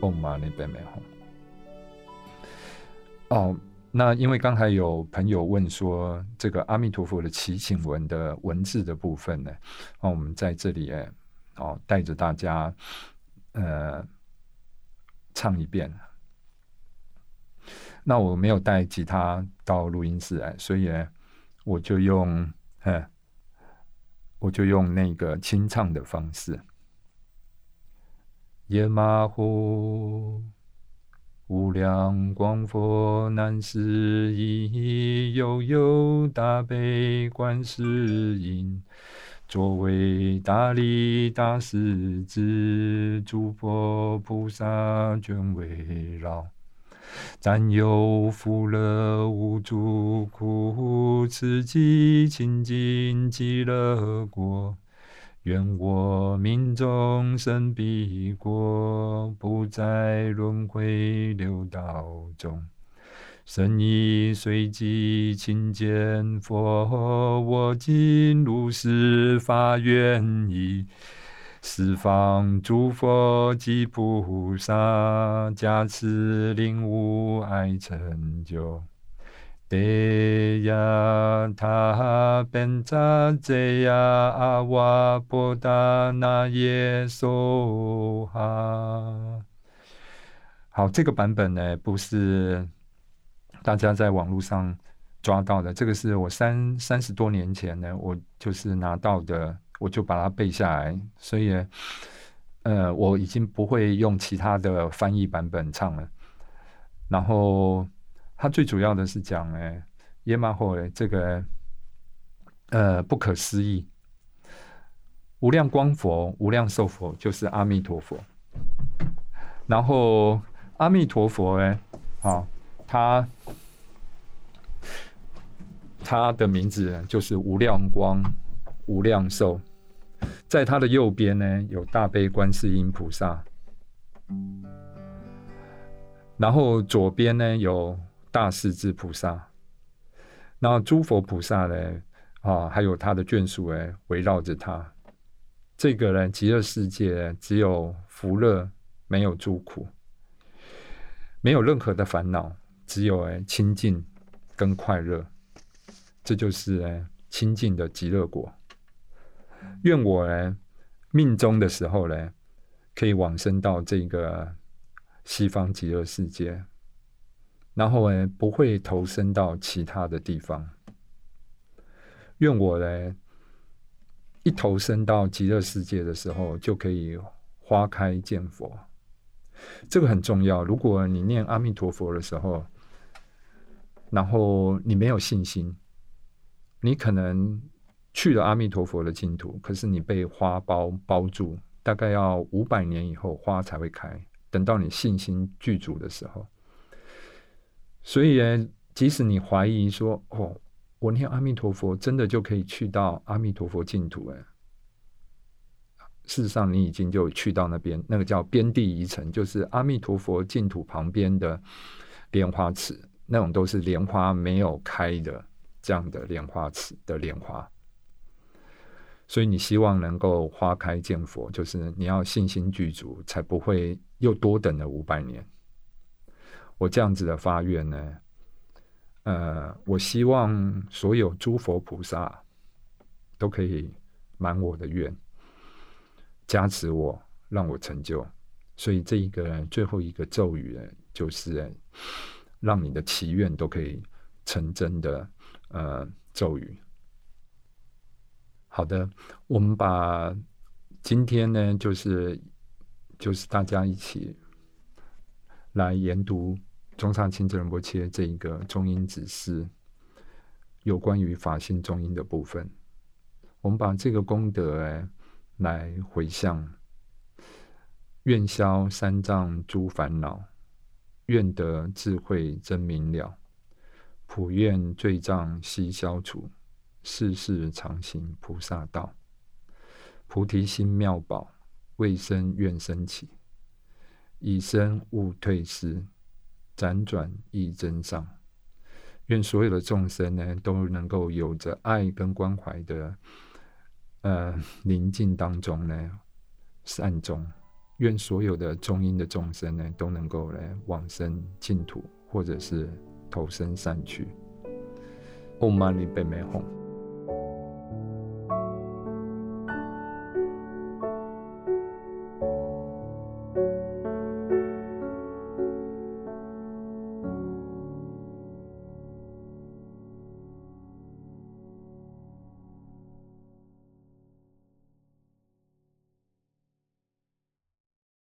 嗡嘛呢呗咪吽。哦，那因为刚才有朋友问说，这个阿弥陀佛的祈请文的文字的部分呢，那我们在这里哎，哦，带着大家呃唱一遍。那我没有带吉他到录音室来，所以我就用，嗯我就用那个清唱的方式。耶玛呼，无量光佛难思议，悠悠大悲观世音，作为大力大势至，诸佛菩萨全围绕。暂有福乐无诸苦，此即清净极乐国。愿我命中生彼国，不再轮回六道中。生意随即亲见佛，我今如是发愿意。十方诸佛及菩萨加持，令吾爱成就。得呀他本扎这呀阿瓦波达那耶娑哈。好，这个版本呢，不是大家在网络上抓到的，这个是我三三十多年前呢，我就是拿到的。我就把它背下来，所以，呃，我已经不会用其他的翻译版本唱了。然后，它最主要的是讲，哎，耶玛霍哎，这个，呃，不可思议，无量光佛、无量寿佛就是阿弥陀佛。然后，阿弥陀佛哎，啊，他他的名字就是无量光、无量寿。在他的右边呢，有大悲观世音菩萨，然后左边呢有大势至菩萨，然后诸佛菩萨呢，啊，还有他的眷属哎，围绕着他。这个呢，极乐世界只有福乐，没有诸苦，没有任何的烦恼，只有哎清净跟快乐，这就是哎清净的极乐国。愿我呢命中的时候呢，可以往生到这个西方极乐世界，然后哎不会投身到其他的地方。愿我呢一投身到极乐世界的时候，就可以花开见佛。这个很重要。如果你念阿弥陀佛的时候，然后你没有信心，你可能。去了阿弥陀佛的净土，可是你被花包包住，大概要五百年以后花才会开。等到你信心具足的时候，所以，即使你怀疑说：“哦，我念阿弥陀佛真的就可以去到阿弥陀佛净土？”哎，事实上你已经就去到那边，那个叫边地遗城，就是阿弥陀佛净土旁边的莲花池，那种都是莲花没有开的这样的莲花池的莲花。所以你希望能够花开见佛，就是你要信心具足，才不会又多等了五百年。我这样子的发愿呢，呃，我希望所有诸佛菩萨都可以满我的愿，加持我，让我成就。所以这一个最后一个咒语呢，就是让你的祈愿都可以成真的呃咒语。好的，我们把今天呢，就是就是大家一起来研读中上清真仁波切这一个中音指示，有关于法性中音的部分。我们把这个功德来回向，愿消三障诸烦恼，愿得智慧真明了，普愿罪障悉消除。世世常行菩萨道，菩提心妙宝，未生愿生起，以身勿退失，辗转亦真上。愿所有的众生呢，都能够有着爱跟关怀的，呃，宁静当中呢，善终，愿所有的中阴的众生呢，都能够来往生净土，或者是投身善趣。Om Mani Padme Hum。